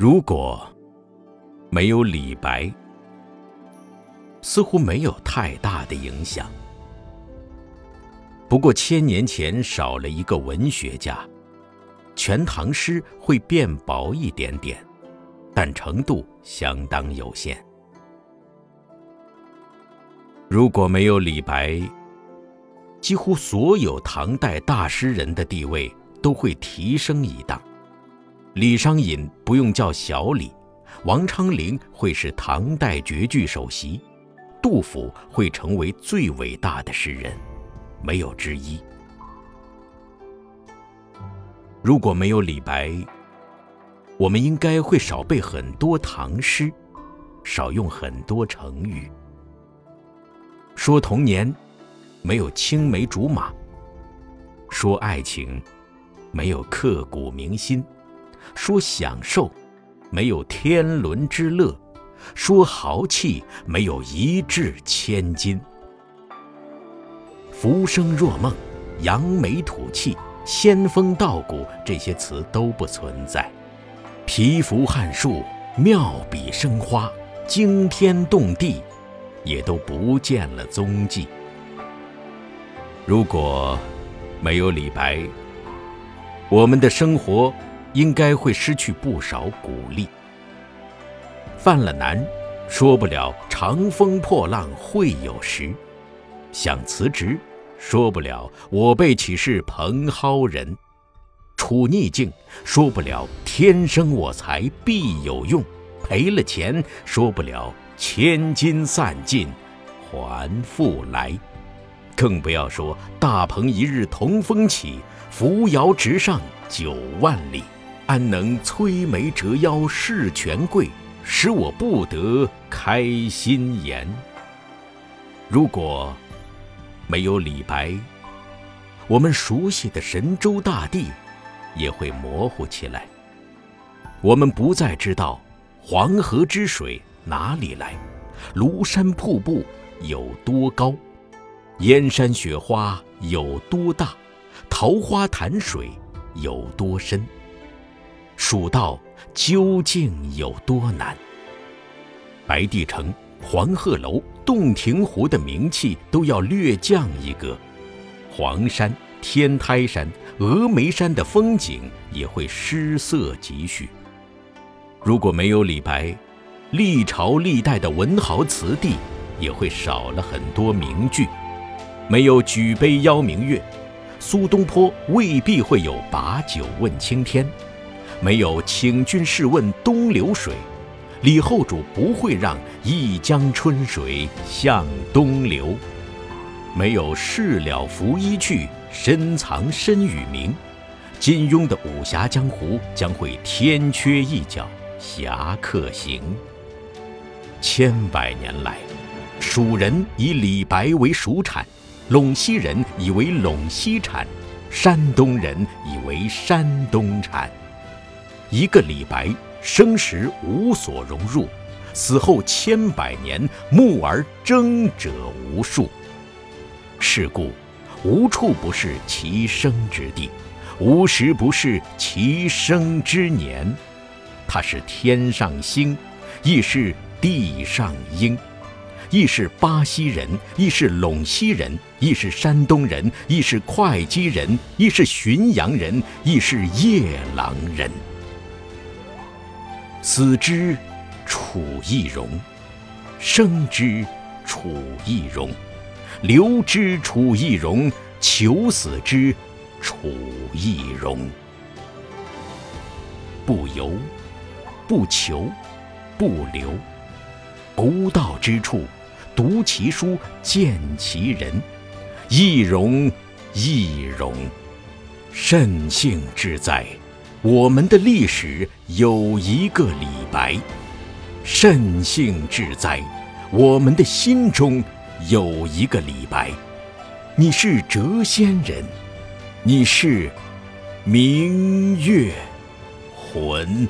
如果没有李白，似乎没有太大的影响。不过千年前少了一个文学家，全唐诗会变薄一点点，但程度相当有限。如果没有李白，几乎所有唐代大诗人的地位都会提升一档。李商隐不用叫小李，王昌龄会是唐代绝句首席，杜甫会成为最伟大的诗人，没有之一。如果没有李白，我们应该会少背很多唐诗，少用很多成语。说童年，没有青梅竹马；说爱情，没有刻骨铭心；说享受，没有天伦之乐；说豪气，没有一掷千金。浮生若梦、扬眉吐气、仙风道骨这些词都不存在。蚍蜉撼树、妙笔生花、惊天动地。也都不见了踪迹。如果没有李白，我们的生活应该会失去不少鼓励。犯了难，说不了“长风破浪会有时”；想辞职，说不了“我辈岂是蓬蒿人”；处逆境，说不了“天生我材必有用”；赔了钱，说不了。千金散尽，还复来。更不要说大鹏一日同风起，扶摇直上九万里。安能摧眉折腰事权贵，使我不得开心颜。如果没有李白，我们熟悉的神州大地也会模糊起来。我们不再知道黄河之水。哪里来？庐山瀑布有多高？燕山雪花有多大？桃花潭水有多深？蜀道究竟有多难？白帝城、黄鹤楼、洞庭湖的名气都要略降一格，黄山、天台山、峨眉山的风景也会失色几许。如果没有李白，历朝历代的文豪词帝也会少了很多名句，没有举杯邀明月，苏东坡未必会有把酒问青天；没有请君试问东流水，李后主不会让一江春水向东流；没有事了拂衣去，深藏身与名，金庸的武侠江湖将会天缺一角，侠客行。千百年来，蜀人以李白为蜀产，陇西人以为陇西产，山东人以为山东产。一个李白，生时无所融入，死后千百年，慕而争者无数。是故，无处不是其生之地，无时不是其生之年。他是天上星，亦是。地上鹰，亦是巴西人，亦是陇西人，亦是山东人，亦是会稽人，亦是浔阳人，亦是夜郎人。死之，楚亦荣；生之，楚亦荣；留之，楚亦荣；求死之，楚亦荣。不由，不求，不留。不到之处，读其书，见其人，亦荣亦荣。甚幸之哉！我们的历史有一个李白。慎性至哉！我们的心中有一个李白。你是谪仙人，你是明月魂。